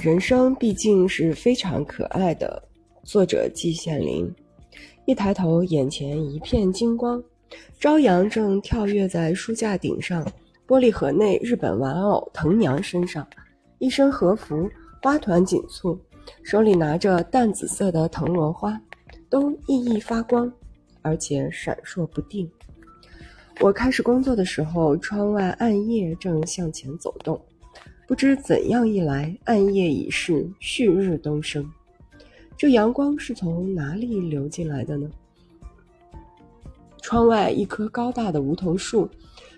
人生毕竟是非常可爱的。作者季羡林。一抬头，眼前一片金光，朝阳正跳跃在书架顶上，玻璃盒内日本玩偶藤娘身上，一身和服，花团锦簇，手里拿着淡紫色的藤萝花，都熠熠发光，而且闪烁不定。我开始工作的时候，窗外暗夜正向前走动。不知怎样一来，暗夜已逝，旭日东升。这阳光是从哪里流进来的呢？窗外一棵高大的梧桐树，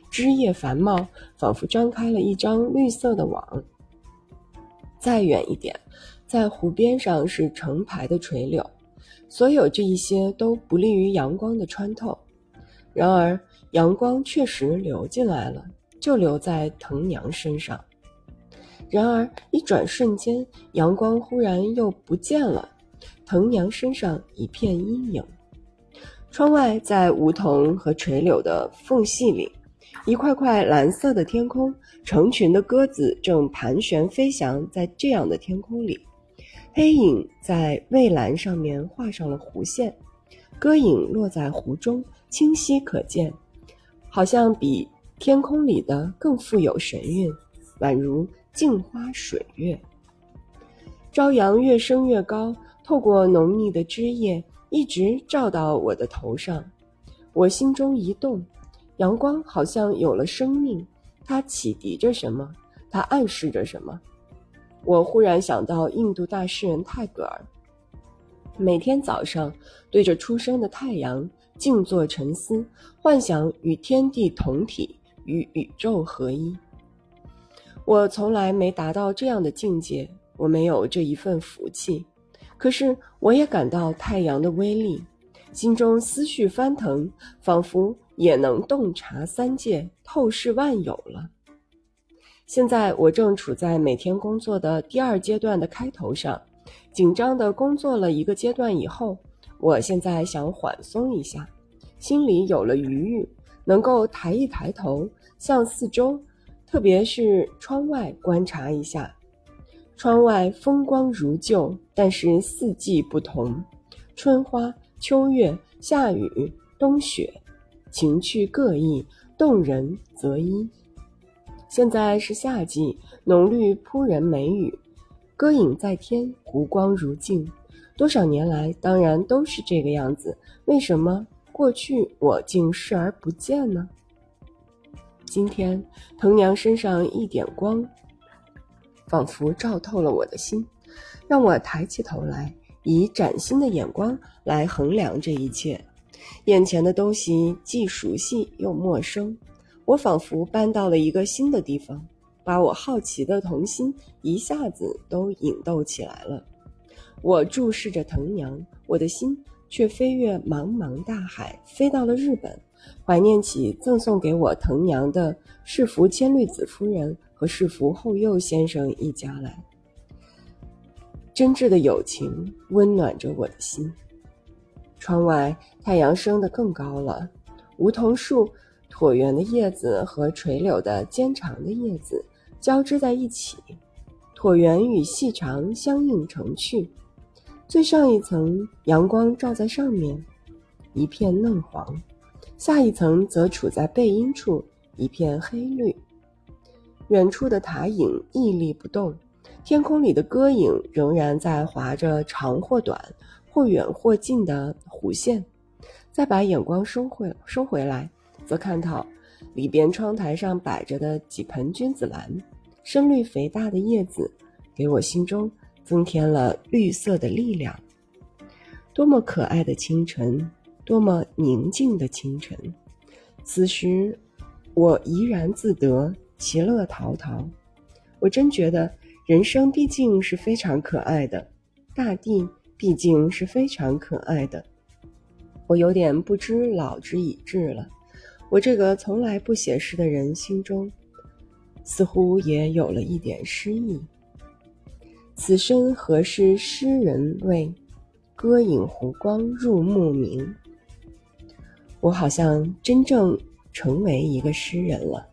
枝叶繁茂，仿佛张开了一张绿色的网。再远一点，在湖边上是成排的垂柳。所有这一些都不利于阳光的穿透。然而，阳光确实流进来了，就留在藤娘身上。然而，一转瞬间，阳光忽然又不见了，藤娘身上一片阴影。窗外，在梧桐和垂柳的缝隙里，一块块蓝色的天空，成群的鸽子正盘旋飞翔在这样的天空里，黑影在蔚蓝上面画上了弧线，歌影落在湖中，清晰可见，好像比天空里的更富有神韵，宛如。镜花水月，朝阳越升越高，透过浓密的枝叶，一直照到我的头上。我心中一动，阳光好像有了生命，它启迪着什么？它暗示着什么？我忽然想到印度大诗人泰戈尔，每天早上对着初升的太阳静坐沉思，幻想与天地同体，与宇宙合一。我从来没达到这样的境界，我没有这一份福气。可是我也感到太阳的威力，心中思绪翻腾，仿佛也能洞察三界、透视万有了。现在我正处在每天工作的第二阶段的开头上，紧张的工作了一个阶段以后，我现在想缓松一下，心里有了余裕，能够抬一抬头，向四周。特别是窗外观察一下，窗外风光如旧，但是四季不同，春花、秋月、夏雨、冬雪，情趣各异，动人则一。现在是夏季，浓绿扑人眉宇，歌影在天，湖光如镜。多少年来，当然都是这个样子。为什么过去我竟视而不见呢？今天，藤娘身上一点光，仿佛照透了我的心，让我抬起头来，以崭新的眼光来衡量这一切。眼前的东西既熟悉又陌生，我仿佛搬到了一个新的地方，把我好奇的童心一下子都引逗起来了。我注视着藤娘，我的心却飞越茫茫大海，飞到了日本。怀念起赠送给我藤娘的世福千绿子夫人和世福后佑先生一家来，真挚的友情温暖着我的心。窗外太阳升得更高了，梧桐树椭圆的叶子和垂柳的尖长的叶子交织在一起，椭圆与细长相映成趣。最上一层阳光照在上面，一片嫩黄。下一层则处在背阴处，一片黑绿。远处的塔影屹立不动，天空里的歌影仍然在划着长或短、或远或近的弧线。再把眼光收回收回来，则看到里边窗台上摆着的几盆君子兰，深绿肥大的叶子，给我心中增添了绿色的力量。多么可爱的清晨！多么宁静的清晨，此时我怡然自得，其乐陶陶。我真觉得人生毕竟是非常可爱的，大地毕竟是非常可爱的。我有点不知老之已至了。我这个从来不写诗的人心中，似乎也有了一点诗意。此身何事诗人味？歌影湖光入目明。我好像真正成为一个诗人了。